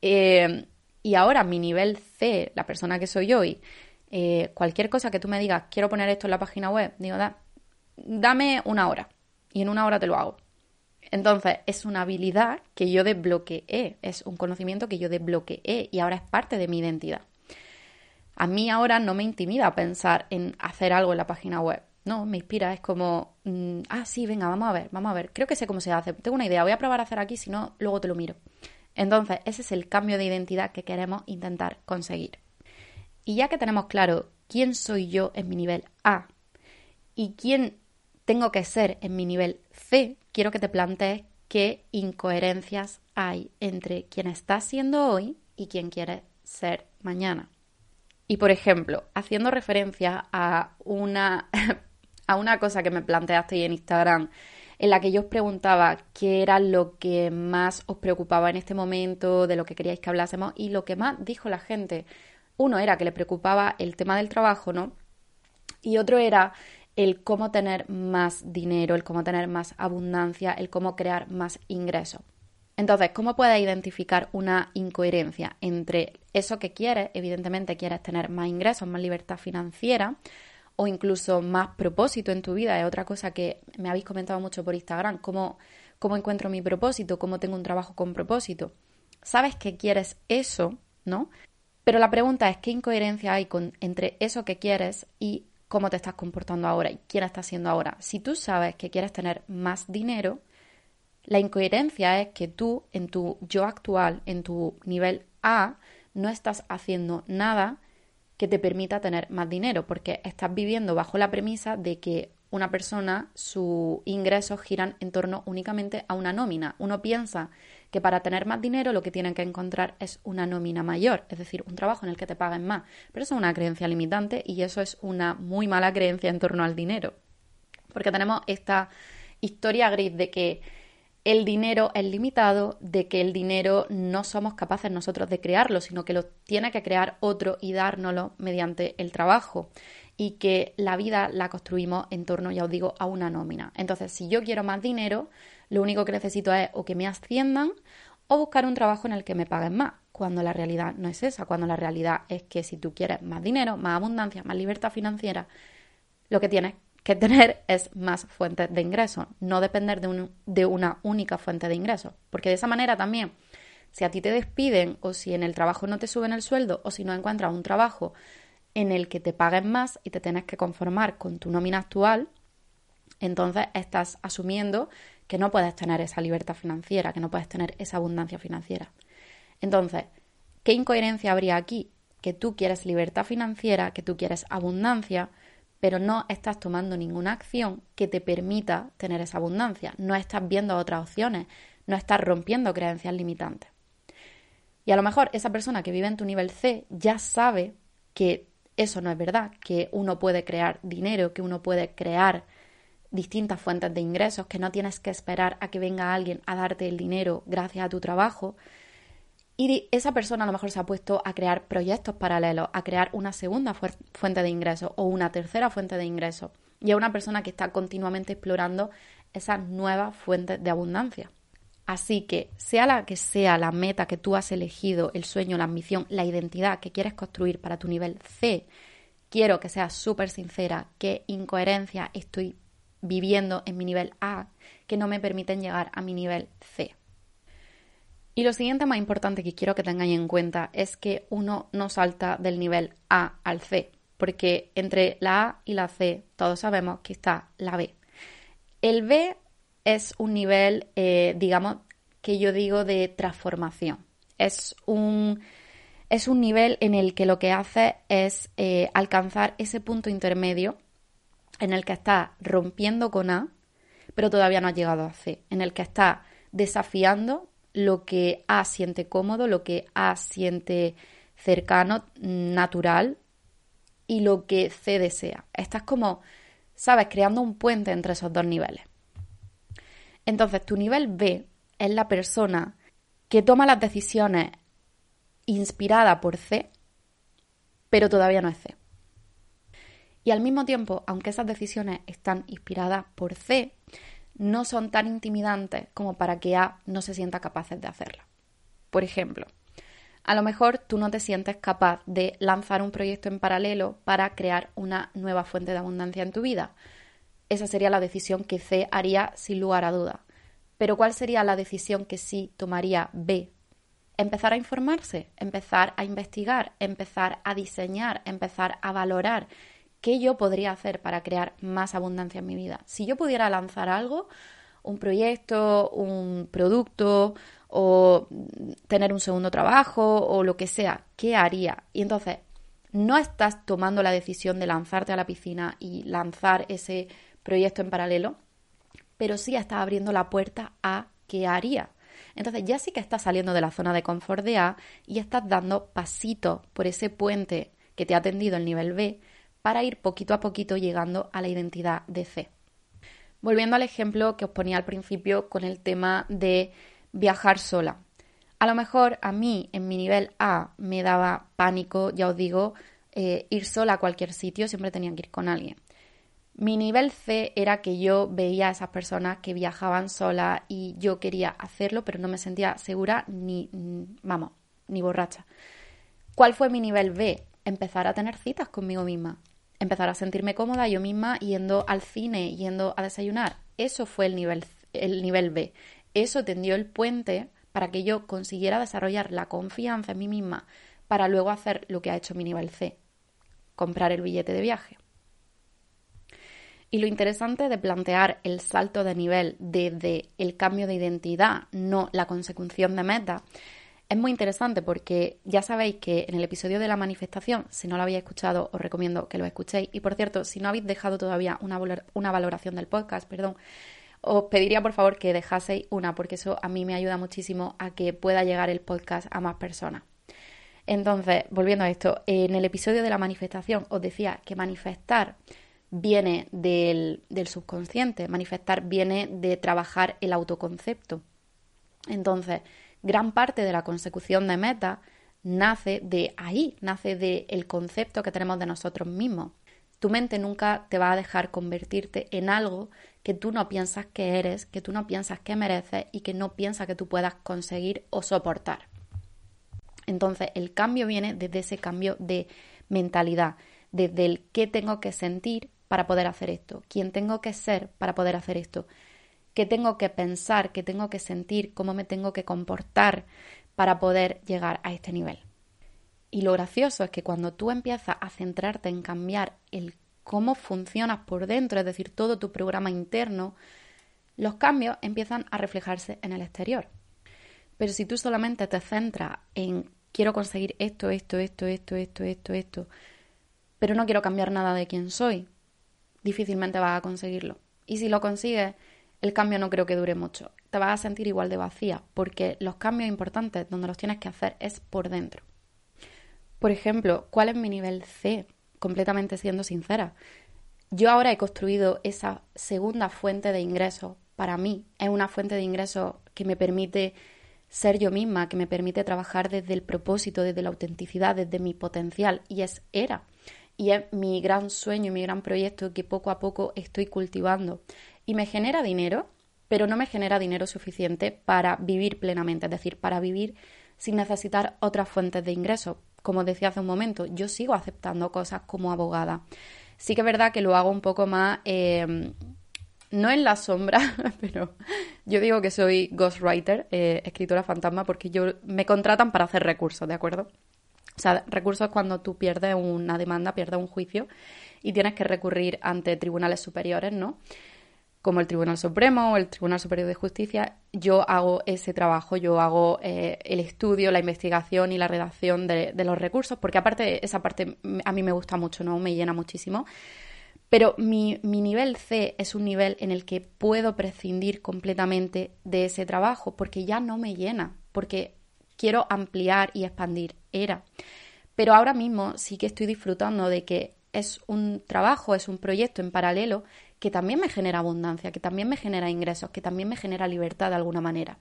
Eh, y ahora mi nivel C, la persona que soy hoy, eh, cualquier cosa que tú me digas, quiero poner esto en la página web, digo, dame una hora y en una hora te lo hago. Entonces, es una habilidad que yo desbloqueé, es un conocimiento que yo desbloqueé y ahora es parte de mi identidad. A mí ahora no me intimida pensar en hacer algo en la página web. No, me inspira, es como, mm, ah, sí, venga, vamos a ver, vamos a ver. Creo que sé cómo se hace. Tengo una idea, voy a probar a hacer aquí, si no, luego te lo miro. Entonces, ese es el cambio de identidad que queremos intentar conseguir. Y ya que tenemos claro quién soy yo en mi nivel A y quién tengo que ser en mi nivel C, quiero que te plantees qué incoherencias hay entre quién estás siendo hoy y quién quieres ser mañana. Y por ejemplo, haciendo referencia a una (laughs) a una cosa que me planteaste en Instagram, en la que yo os preguntaba qué era lo que más os preocupaba en este momento, de lo que queríais que hablásemos, y lo que más dijo la gente, uno era que le preocupaba el tema del trabajo, ¿no? Y otro era el cómo tener más dinero, el cómo tener más abundancia, el cómo crear más ingresos. Entonces, ¿cómo puedes identificar una incoherencia entre eso que quieres? Evidentemente quieres tener más ingresos, más libertad financiera, o incluso más propósito en tu vida. Es otra cosa que me habéis comentado mucho por Instagram, cómo, cómo encuentro mi propósito, cómo tengo un trabajo con propósito. Sabes que quieres eso, ¿no? Pero la pregunta es qué incoherencia hay con, entre eso que quieres y cómo te estás comportando ahora y quién estás siendo ahora. Si tú sabes que quieres tener más dinero, la incoherencia es que tú en tu yo actual, en tu nivel A, no estás haciendo nada que te permita tener más dinero, porque estás viviendo bajo la premisa de que una persona, sus ingresos giran en torno únicamente a una nómina. Uno piensa que para tener más dinero lo que tienen que encontrar es una nómina mayor, es decir, un trabajo en el que te paguen más. Pero eso es una creencia limitante y eso es una muy mala creencia en torno al dinero. Porque tenemos esta historia gris de que el dinero es limitado, de que el dinero no somos capaces nosotros de crearlo, sino que lo tiene que crear otro y dárnoslo mediante el trabajo. Y que la vida la construimos en torno, ya os digo, a una nómina. Entonces, si yo quiero más dinero, lo único que necesito es o que me asciendan o buscar un trabajo en el que me paguen más, cuando la realidad no es esa, cuando la realidad es que si tú quieres más dinero, más abundancia, más libertad financiera, lo que tienes que tener es más fuentes de ingresos, no depender de, de una única fuente de ingresos. Porque de esa manera también, si a ti te despiden o si en el trabajo no te suben el sueldo o si no encuentras un trabajo en el que te paguen más y te tienes que conformar con tu nómina actual, entonces estás asumiendo que no puedes tener esa libertad financiera, que no puedes tener esa abundancia financiera. Entonces, ¿qué incoherencia habría aquí? Que tú quieres libertad financiera, que tú quieres abundancia, pero no estás tomando ninguna acción que te permita tener esa abundancia, no estás viendo otras opciones, no estás rompiendo creencias limitantes. Y a lo mejor esa persona que vive en tu nivel C ya sabe que eso no es verdad, que uno puede crear dinero, que uno puede crear distintas fuentes de ingresos, que no tienes que esperar a que venga alguien a darte el dinero gracias a tu trabajo, y esa persona a lo mejor se ha puesto a crear proyectos paralelos, a crear una segunda fuente de ingresos o una tercera fuente de ingresos. Y es una persona que está continuamente explorando esas nuevas fuentes de abundancia. Así que, sea la que sea la meta que tú has elegido, el sueño, la ambición, la identidad que quieres construir para tu nivel C, quiero que seas súper sincera qué incoherencia estoy viviendo en mi nivel A que no me permiten llegar a mi nivel C. Y lo siguiente más importante que quiero que tengáis en cuenta es que uno no salta del nivel A al C, porque entre la A y la C todos sabemos que está la B. El B es un nivel, eh, digamos, que yo digo de transformación. Es un, es un nivel en el que lo que hace es eh, alcanzar ese punto intermedio en el que estás rompiendo con A, pero todavía no has llegado a C, en el que estás desafiando lo que A siente cómodo, lo que A siente cercano, natural y lo que C desea. Estás como, sabes, creando un puente entre esos dos niveles. Entonces, tu nivel B es la persona que toma las decisiones inspirada por C, pero todavía no es C. Y al mismo tiempo, aunque esas decisiones están inspiradas por C, no son tan intimidantes como para que A no se sienta capaz de hacerla. Por ejemplo, a lo mejor tú no te sientes capaz de lanzar un proyecto en paralelo para crear una nueva fuente de abundancia en tu vida. Esa sería la decisión que C haría sin lugar a duda. Pero ¿cuál sería la decisión que sí tomaría B? Empezar a informarse, empezar a investigar, empezar a diseñar, empezar a valorar qué yo podría hacer para crear más abundancia en mi vida. Si yo pudiera lanzar algo, un proyecto, un producto o tener un segundo trabajo o lo que sea, ¿qué haría? Y entonces, no estás tomando la decisión de lanzarte a la piscina y lanzar ese proyecto en paralelo, pero sí estás abriendo la puerta a qué haría. Entonces ya sí que estás saliendo de la zona de confort de A y estás dando pasitos por ese puente que te ha tendido el nivel B para ir poquito a poquito llegando a la identidad de C. Volviendo al ejemplo que os ponía al principio con el tema de viajar sola. A lo mejor a mí en mi nivel A me daba pánico, ya os digo, eh, ir sola a cualquier sitio, siempre tenía que ir con alguien. Mi nivel C era que yo veía a esas personas que viajaban sola y yo quería hacerlo, pero no me sentía segura ni, vamos, ni borracha. ¿Cuál fue mi nivel B? Empezar a tener citas conmigo misma empezar a sentirme cómoda yo misma yendo al cine, yendo a desayunar. Eso fue el nivel, el nivel B. Eso tendió el puente para que yo consiguiera desarrollar la confianza en mí misma para luego hacer lo que ha hecho mi nivel C, comprar el billete de viaje. Y lo interesante de plantear el salto de nivel desde el cambio de identidad, no la consecución de meta, es muy interesante porque ya sabéis que en el episodio de la manifestación, si no lo habéis escuchado, os recomiendo que lo escuchéis. Y por cierto, si no habéis dejado todavía una, valoración del podcast, perdón, os pediría por favor que dejaseis una, porque eso a mí me ayuda muchísimo a que pueda llegar el podcast a más personas. Entonces, volviendo a esto, en el episodio de la manifestación os decía que manifestar viene del subconsciente, manifestar viene de trabajar el autoconcepto. Entonces, gran parte de la consecución de metas nace de ahí, nace del concepto que tenemos de nosotros mismos. Tu mente nunca te va a dejar convertirte en algo que tú no piensas que eres, que tú no piensas que mereces y que no piensas que tú puedas conseguir o soportar. Entonces, el cambio viene desde ese cambio de mentalidad, desde el qué tengo que sentir para poder hacer esto, quién tengo que ser para poder hacer esto, qué tengo que pensar, qué tengo que sentir, cómo me tengo que comportar para poder llegar a este nivel. Y lo gracioso es que cuando tú empiezas a centrarte en cambiar el cómo funcionas por dentro, es decir, todo tu programa interno, los cambios empiezan a reflejarse en el exterior. Pero si tú solamente te centras en quiero conseguir esto, esto, esto, esto, esto, esto, esto, pero no quiero cambiar nada de quién soy, difícilmente vas a conseguirlo. Y si lo consigues, el cambio no creo que dure mucho. Te vas a sentir igual de vacía, porque los cambios importantes donde los tienes que hacer es por dentro. Por ejemplo, ¿cuál es mi nivel C? Completamente siendo sincera. Yo ahora he construido esa segunda fuente de ingresos para mí. Es una fuente de ingresos que me permite ser yo misma, que me permite trabajar desde el propósito, desde la autenticidad, desde mi potencial. Y es era. Y es mi gran sueño y mi gran proyecto que poco a poco estoy cultivando y me genera dinero, pero no me genera dinero suficiente para vivir plenamente, es decir, para vivir sin necesitar otras fuentes de ingreso. Como decía hace un momento, yo sigo aceptando cosas como abogada. Sí que es verdad que lo hago un poco más, em, no en la sombra, (laughs) pero yo digo que soy ghostwriter, eh, escritora fantasma, porque yo me contratan para hacer recursos, ¿de acuerdo? O sea, recursos es cuando tú pierdes una demanda, pierdes un juicio y tienes que recurrir ante tribunales superiores, ¿no? Como el Tribunal Supremo o el Tribunal Superior de Justicia, yo hago ese trabajo, yo hago eh, el estudio, la investigación y la redacción de, los recursos, porque aparte esa parte a mí me gusta mucho, ¿no? Me llena muchísimo. Pero mi, mi, nivel C es un nivel en el que puedo prescindir completamente de ese trabajo porque ya no me llena, porque quiero ampliar y expandir. Era. Pero ahora mismo sí que estoy disfrutando de que es un trabajo, es un proyecto en paralelo que también me genera abundancia, que también me genera ingresos, que también me genera libertad de alguna manera.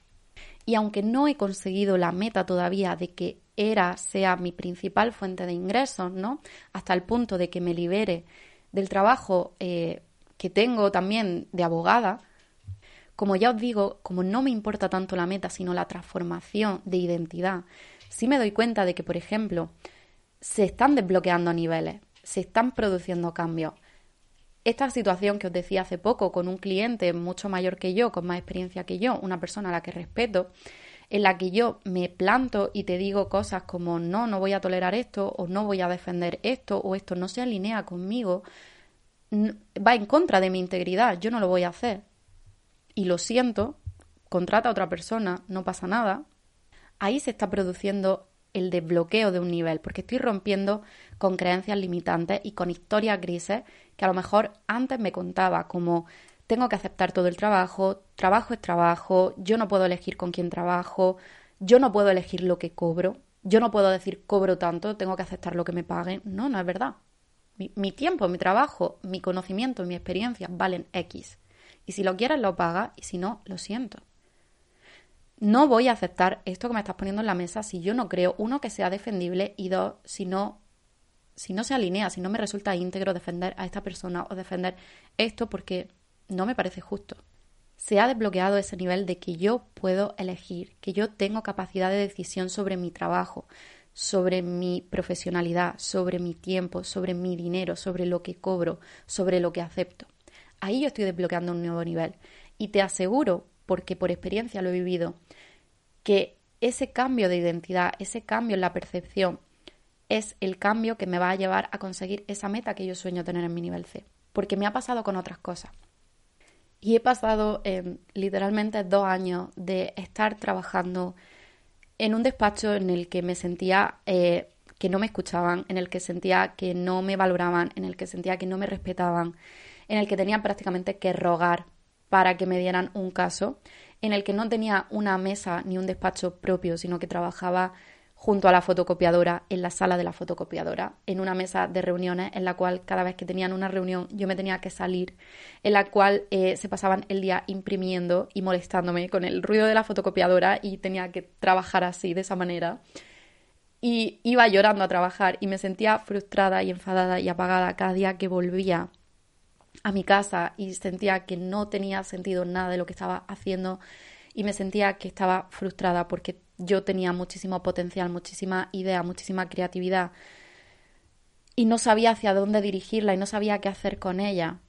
Y aunque no he conseguido la meta todavía de que ERA sea mi principal fuente de ingresos, ¿no? Hasta el punto de que me libere del trabajo eh, que tengo también de abogada, como ya os digo, como no me importa tanto la meta, sino la transformación de identidad, sí me doy cuenta de que, por ejemplo, se están desbloqueando niveles, se están produciendo cambios. Esta situación que os decía hace poco con un cliente mucho mayor que yo, con más experiencia que yo, una persona a la que respeto, en la que yo me planto y te digo cosas como no, no voy a tolerar esto o no voy a defender esto o esto no se alinea conmigo, va en contra de mi integridad, yo no lo voy a hacer. Y lo siento, contrata a otra persona, no pasa nada. Ahí se está produciendo el desbloqueo de un nivel, porque estoy rompiendo con creencias limitantes y con historias grises que a lo mejor antes me contaba como tengo que aceptar todo el trabajo, trabajo es trabajo, yo no puedo elegir con quién trabajo, yo no puedo elegir lo que cobro, yo no puedo decir cobro tanto, tengo que aceptar lo que me paguen. No, no es verdad. Mi, tiempo, mi trabajo, mi conocimiento, mi experiencia valen X. Y si lo quieres, lo pagas, y si no, lo siento. No voy a aceptar esto que me estás poniendo en la mesa si yo no creo, uno, que sea defendible y dos, si no, si no se alinea, si no me resulta íntegro defender a esta persona o defender esto porque no me parece justo. Se ha desbloqueado ese nivel de que yo puedo elegir, que yo tengo capacidad de decisión sobre mi trabajo, sobre mi profesionalidad, sobre mi tiempo, sobre mi dinero, sobre lo que cobro, sobre lo que acepto. Ahí yo estoy desbloqueando un nuevo nivel. Y te aseguro, porque por experiencia lo he vivido, que ese cambio de identidad, ese cambio en la percepción, es el cambio que me va a llevar a conseguir esa meta que yo sueño tener en mi nivel C. Porque me ha pasado con otras cosas. Y he pasado em, literalmente dos años de estar trabajando en un despacho en el que me sentía eh, que no me escuchaban, en el que sentía que no me valoraban, en el que sentía que no me respetaban, en el que tenía prácticamente que rogar para que me dieran un caso, en el que no tenía una mesa ni un despacho propio, sino que trabajaba junto a la fotocopiadora, en la sala de la fotocopiadora, en una mesa de reuniones en la cual cada vez que tenían una reunión yo me tenía que salir, en la cual eh, se pasaban el día imprimiendo y molestándome con el ruido de la fotocopiadora y tenía que trabajar así, de esa manera. Y iba llorando a trabajar y me sentía frustrada y enfadada y apagada cada día que volvía a mi casa y sentía que no tenía sentido nada de lo que estaba haciendo y me sentía que estaba frustrada porque yo tenía muchísimo potencial, muchísima idea, muchísima creatividad y no sabía hacia dónde dirigirla y no sabía qué hacer con ella.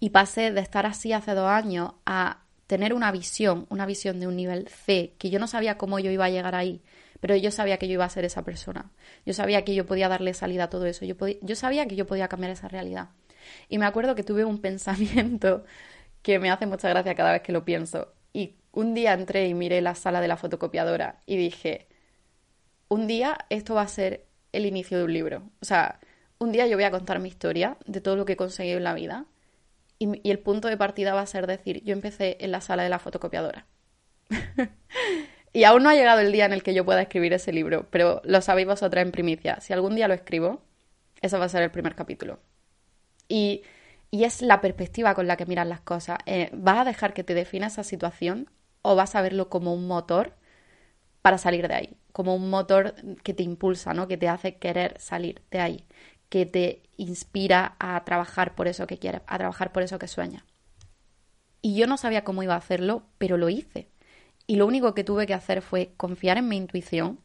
Y pasé de estar así hace dos años a tener una visión, una visión de un nivel C, que yo no sabía cómo yo iba a llegar ahí, pero yo sabía que yo iba a ser esa persona. Yo sabía que yo podía darle salida a todo eso. Yo, yo sabía que yo podía cambiar esa realidad. Y me acuerdo que tuve un (laughs) pensamiento que me hace mucha gracia cada vez que lo pienso. Y un día entré y miré la sala de la fotocopiadora y dije, un día esto va a ser el inicio de un libro. O sea, un día yo voy a contar mi historia de todo lo que he conseguido en la vida y, el punto de partida va a ser decir, yo empecé en la sala de la fotocopiadora. (laughs) y aún no ha llegado el día en el que yo pueda escribir ese libro, pero lo sabéis vosotras en primicia. Si algún día lo escribo, eso va a ser el primer capítulo. Y, es la perspectiva con la que miras las cosas. Eh, ¿Vas a dejar que te defina esa situación o vas a verlo como un motor para salir de ahí? Como un motor que te impulsa, ¿no? Que te hace querer salir de ahí, que te inspira a trabajar por eso que quieres, a trabajar por eso que sueñas. Y yo no sabía cómo iba a hacerlo, pero lo hice. Y lo único que tuve que hacer fue confiar en mi intuición,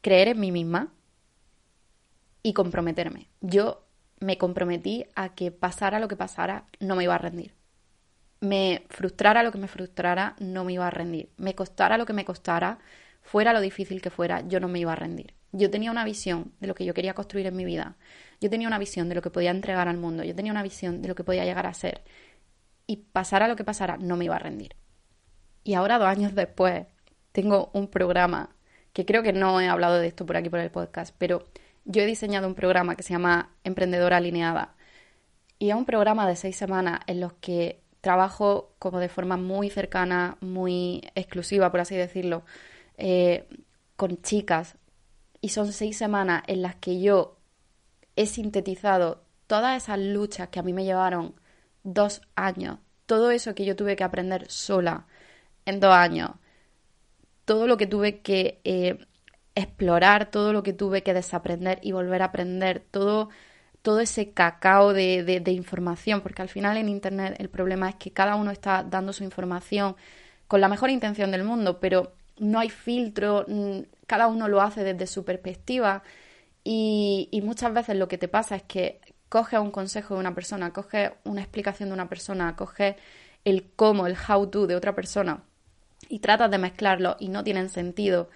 creer en mí misma y comprometerme. Yo me comprometí a que pasara lo que pasara, no me iba a rendir. Me frustrara lo que me frustrara, no me iba a rendir. Me costara lo que me costara, fuera lo difícil que fuera, yo no me iba a rendir. Yo tenía una visión de lo que yo quería construir en mi vida. Yo tenía una visión de lo que podía entregar al mundo. Yo tenía una visión de lo que podía llegar a ser. Y pasara lo que pasara, no me iba a rendir. Y ahora, dos años después, tengo un programa que creo que no he hablado de esto por aquí por el podcast, pero yo he diseñado un programa que se llama Emprendedora Alineada y es un programa de seis semanas en los que trabajo como de forma muy cercana, muy exclusiva, por así decirlo, eh, con chicas. Y son seis semanas en las que yo he sintetizado todas esas luchas que a mí me llevaron dos años, todo eso que yo tuve que aprender sola en dos años, todo lo que tuve que eh, explorar, todo lo que tuve que desaprender y volver a aprender, todo, todo ese cacao de, de, información, porque al final en Internet el problema es que cada uno está dando su información con la mejor intención del mundo, pero no hay filtro, mm, cada uno lo hace desde su perspectiva y, y muchas veces lo que te pasa es que coges un consejo de una persona, coges una explicación de una persona, coges el cómo, el how to de otra persona y tratas de mezclarlo y no tienen sentido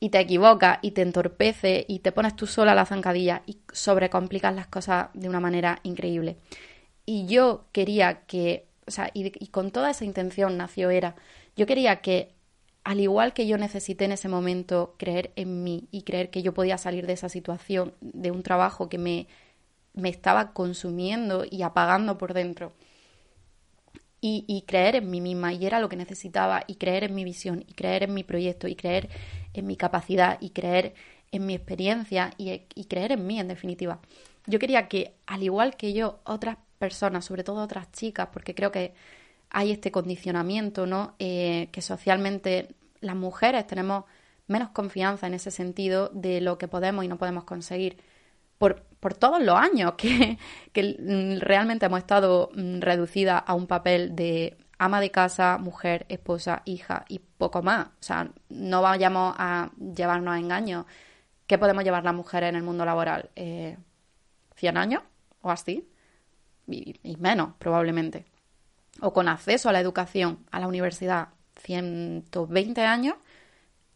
y te equivocas y te entorpece y te pones tú sola la zancadilla y sobrecomplicas las cosas de una manera increíble. Y yo quería que, o sea, y, y con toda esa intención nació Era, yo quería que al igual que yo necesité en ese momento creer en mí y creer que yo podía salir de esa situación, de un trabajo que me, me estaba consumiendo y apagando por dentro, y, y, creer en mí misma, y era lo que necesitaba, y creer en mi visión, y creer en mi proyecto, y creer en mi capacidad, y creer en mi experiencia, y, creer en mí, en definitiva. Yo quería que, al igual que yo, otras personas, sobre todo otras chicas, porque creo que hay este condicionamiento, ¿no? Eh, que socialmente las mujeres tenemos menos confianza en ese sentido de lo que podemos y no podemos conseguir por, por todos los años que, que realmente hemos estado mm, reducidas a un papel de ama de casa, mujer, esposa, hija y poco más. O sea, no vayamos a llevarnos a engaños. ¿Qué podemos llevar las mujeres en el mundo laboral? Eh, ¿100 años o así? y menos, probablemente o con acceso a la educación, a la universidad, 120 años,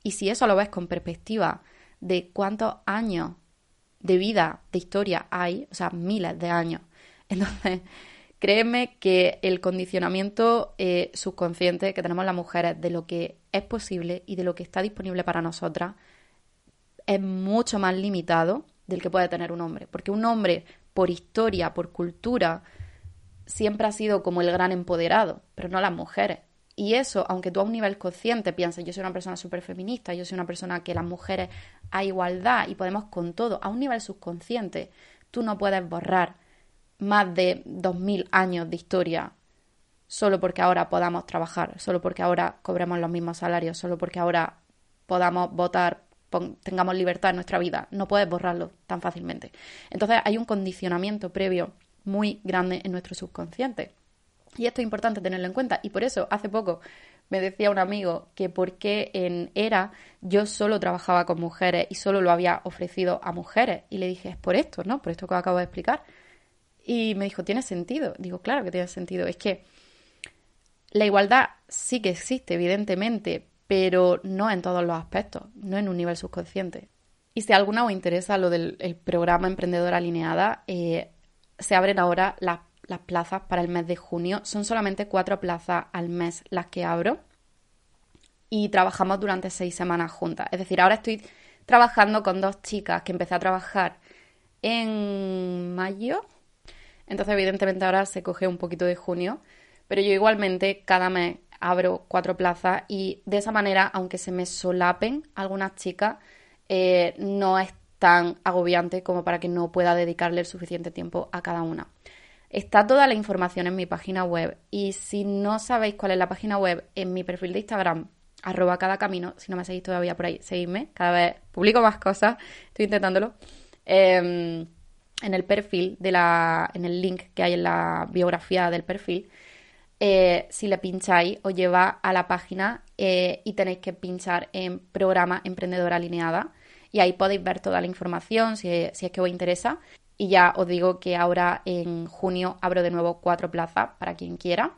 y si eso lo ves con perspectiva de cuántos años de vida, de historia hay, o sea, miles de años. (laughs) Entonces, créeme que el condicionamiento eh, subconsciente que tenemos las mujeres de lo que es posible y de lo que está disponible para nosotras es mucho más limitado del que puede tener un hombre. Porque un hombre, por historia, por cultura, siempre ha sido como el gran empoderado, pero no las mujeres. Y eso, aunque tú a un nivel consciente pienses, yo soy una persona súper feminista, yo soy una persona que las mujeres hay igualdad y podemos con todo, a un nivel subconsciente, tú no puedes borrar más de dos mil años de historia solo porque ahora podamos trabajar, solo porque ahora cobremos los mismos salarios, solo porque ahora podamos votar, tengamos libertad en nuestra vida. No puedes borrarlo tan fácilmente. Entonces hay un condicionamiento previo muy grande en nuestro subconsciente. Y esto es importante tenerlo en cuenta. Y por eso, hace poco me decía un amigo que por qué en ERA yo solo trabajaba con mujeres y solo lo había ofrecido a mujeres. Y le dije, es por esto, ¿no? Por esto que acabo de explicar. Y me dijo, ¿tiene sentido? Digo, claro que tiene sentido. Es que la igualdad sí que existe, evidentemente, pero no en todos los aspectos, no en un nivel subconsciente. Y si alguna os interesa lo del programa Emprendedora Alineada, eh, se abren ahora las, plazas para el mes de junio. Son solamente cuatro plazas al mes las que abro y trabajamos durante seis semanas juntas. Es decir, ahora estoy trabajando con dos chicas que empecé a trabajar en mayo. Entonces, evidentemente, ahora se coge un poquito de junio. Pero yo igualmente cada mes abro cuatro plazas y de esa manera, aunque se me solapen algunas chicas, eh, no es tan agobiante como para que no pueda dedicarle el suficiente tiempo a cada una. Está toda la información en mi página web y si no sabéis cuál es la página web, en mi perfil de Instagram, arroba cada camino, si no me seguís todavía por ahí, seguidme, cada vez publico más cosas, estoy intentándolo. Em, en el perfil de la, en el link que hay en la biografía del perfil, eh, si le pincháis os lleva a la página eh, y tenéis que pinchar en programa emprendedora alineada y ahí podéis ver toda la información si, es que os interesa. Y ya os digo que ahora en junio abro de nuevo cuatro plazas para quien quiera.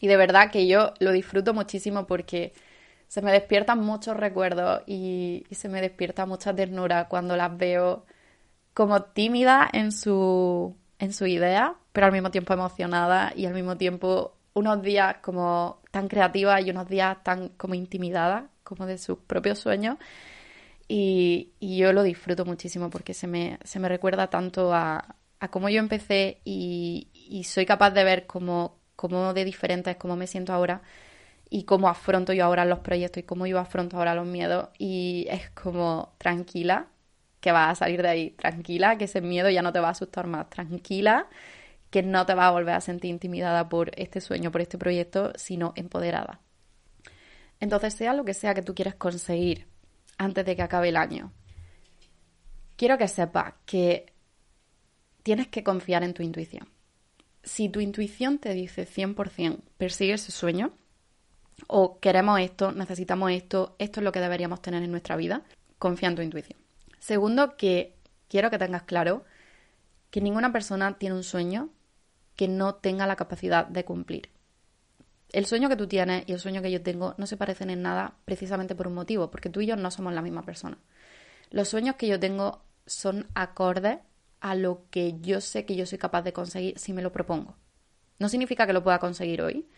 Y de verdad que yo lo disfruto muchísimo porque se me despiertan muchos recuerdos y, se me despierta mucha ternura cuando las veo como tímida en su, en su idea, pero al mismo tiempo emocionada y al mismo tiempo unos días como tan creativas y unos días tan como intimidadas, como de sus propios sueños. Y, yo lo disfruto muchísimo porque se me, se me recuerda tanto a, a cómo yo empecé y, y soy capaz de ver cómo, de diferente cómo me siento ahora y cómo afronto yo ahora los proyectos y cómo yo afronto ahora los miedos y es como tranquila que vas a salir de ahí, tranquila que ese miedo ya no te va a asustar más, tranquila que no te vas a volver a sentir intimidada por este sueño, por este proyecto, sino empoderada. Entonces, sea lo que sea que tú quieres conseguir antes de que acabe el año, quiero que sepas que tienes que confiar en tu intuición. Si tu intuición te dice 100% persigue ese sueño, o queremos esto, necesitamos esto, esto es lo que deberíamos tener en nuestra vida, confía en tu intuición. Segundo, que quiero que tengas claro que ninguna persona tiene un sueño que no tenga la capacidad de cumplir. El sueño que tú tienes y el sueño que yo tengo no se parecen en nada precisamente por un motivo, porque tú y yo no somos la misma persona. Los sueños que yo tengo son acordes a lo que yo sé que yo soy capaz de conseguir si me lo propongo. No significa que lo pueda conseguir hoy,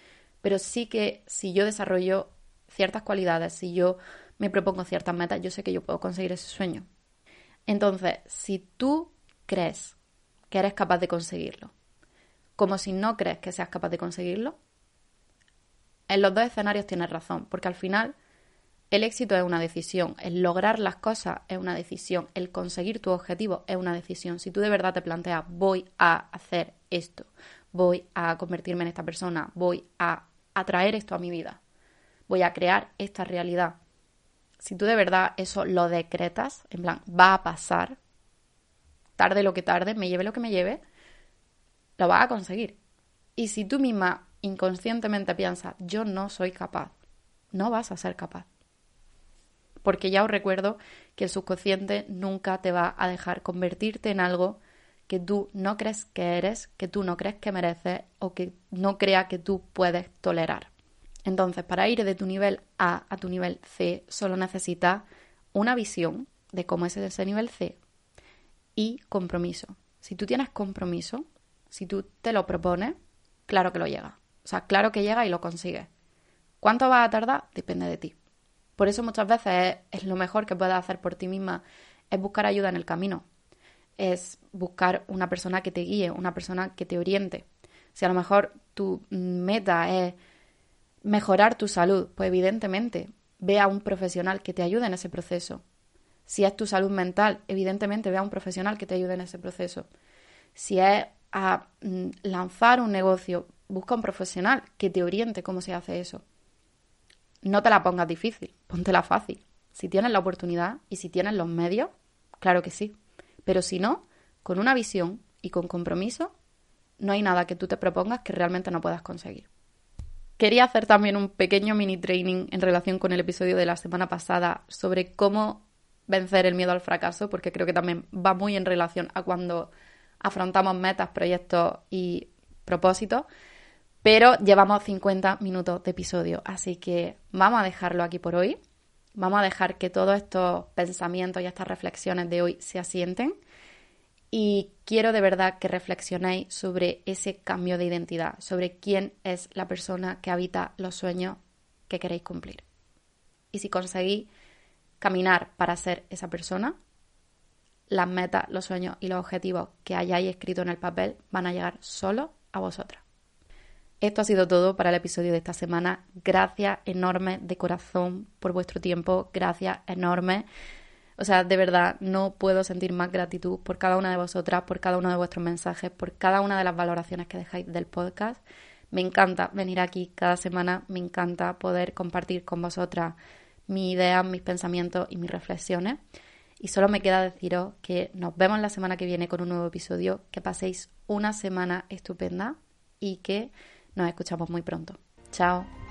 pero sí que si yo desarrollo ciertas cualidades, si yo me propongo ciertas metas, yo sé que yo puedo conseguir ese sueño. Entonces, si tú crees que eres capaz de conseguirlo, como si no crees que seas capaz de conseguirlo, en los dos escenarios tienes razón, porque al final el éxito es una decisión, el lograr las cosas es una decisión, el conseguir tu objetivo es una decisión. Si tú de verdad te planteas voy a hacer esto, voy a convertirme en esta persona, voy a atraer esto a mi vida. Voy a crear esta realidad. Si tú de verdad eso lo decretas, en plan, va a pasar, tarde lo que tarde, me lleve lo que me lleve, lo vas a conseguir. Y si tú misma inconscientemente piensas, yo no soy capaz, no vas a ser capaz. Porque ya os recuerdo que el subconsciente nunca te va a dejar convertirte en algo que tú no crees que eres, que tú no crees que mereces o que no crea que tú puedes tolerar. Entonces, para ir de tu nivel A a tu nivel C, solo necesitas una visión de cómo es ese nivel C y compromiso. Si tú tienes compromiso, si tú te lo propones, claro que lo llega. O sea, claro que llega y lo consigues. ¿Cuánto va a tardar? Depende de ti. Por eso muchas veces es, es lo mejor que puedes hacer por ti misma, es buscar ayuda en el camino es buscar una persona que te guíe, una persona que te oriente. Si a lo mejor tu meta es mejorar tu salud, pues evidentemente ve a un profesional que te ayude en ese proceso. Si es tu salud mental, evidentemente ve a un profesional que te ayude en ese proceso. Si es a mm, lanzar un negocio, busca un profesional que te oriente cómo se hace eso. No te la pongas difícil, póntela fácil. Si tienes la oportunidad y si tienes los medios, claro que sí. Pero si no, con una visión y con compromiso, no hay nada que tú te propongas que realmente no puedas conseguir. Quería hacer también un pequeño mini training en relación con el episodio de la semana pasada sobre cómo vencer el miedo al fracaso, porque creo que también va muy en relación a cuando afrontamos metas, proyectos y propósitos. Pero llevamos 50 minutos de episodio, así que vamos a dejarlo aquí por hoy. Vamos a dejar que todos estos pensamientos y estas reflexiones de hoy se asienten y quiero de verdad que reflexionéis sobre ese cambio de identidad, sobre quién es la persona que habita los sueños que queréis cumplir. Y si conseguís caminar para ser esa persona, las metas, los sueños y los objetivos que hayáis escrito en el papel van a llegar solo a vosotras. Esto ha sido todo para el episodio de esta semana. Gracias enorme de corazón por vuestro tiempo. Gracias enorme. O sea, de verdad, no puedo sentir más gratitud por cada una de vosotras, por cada uno de vuestros mensajes, por cada una de las valoraciones que dejáis del podcast. Me encanta venir aquí cada semana, me encanta poder compartir con vosotras mis ideas, mis pensamientos y mis reflexiones. Y solo me queda deciros que nos vemos la semana que viene con un nuevo episodio, que paséis una semana estupenda y que nos escuchamos muy pronto. Chao.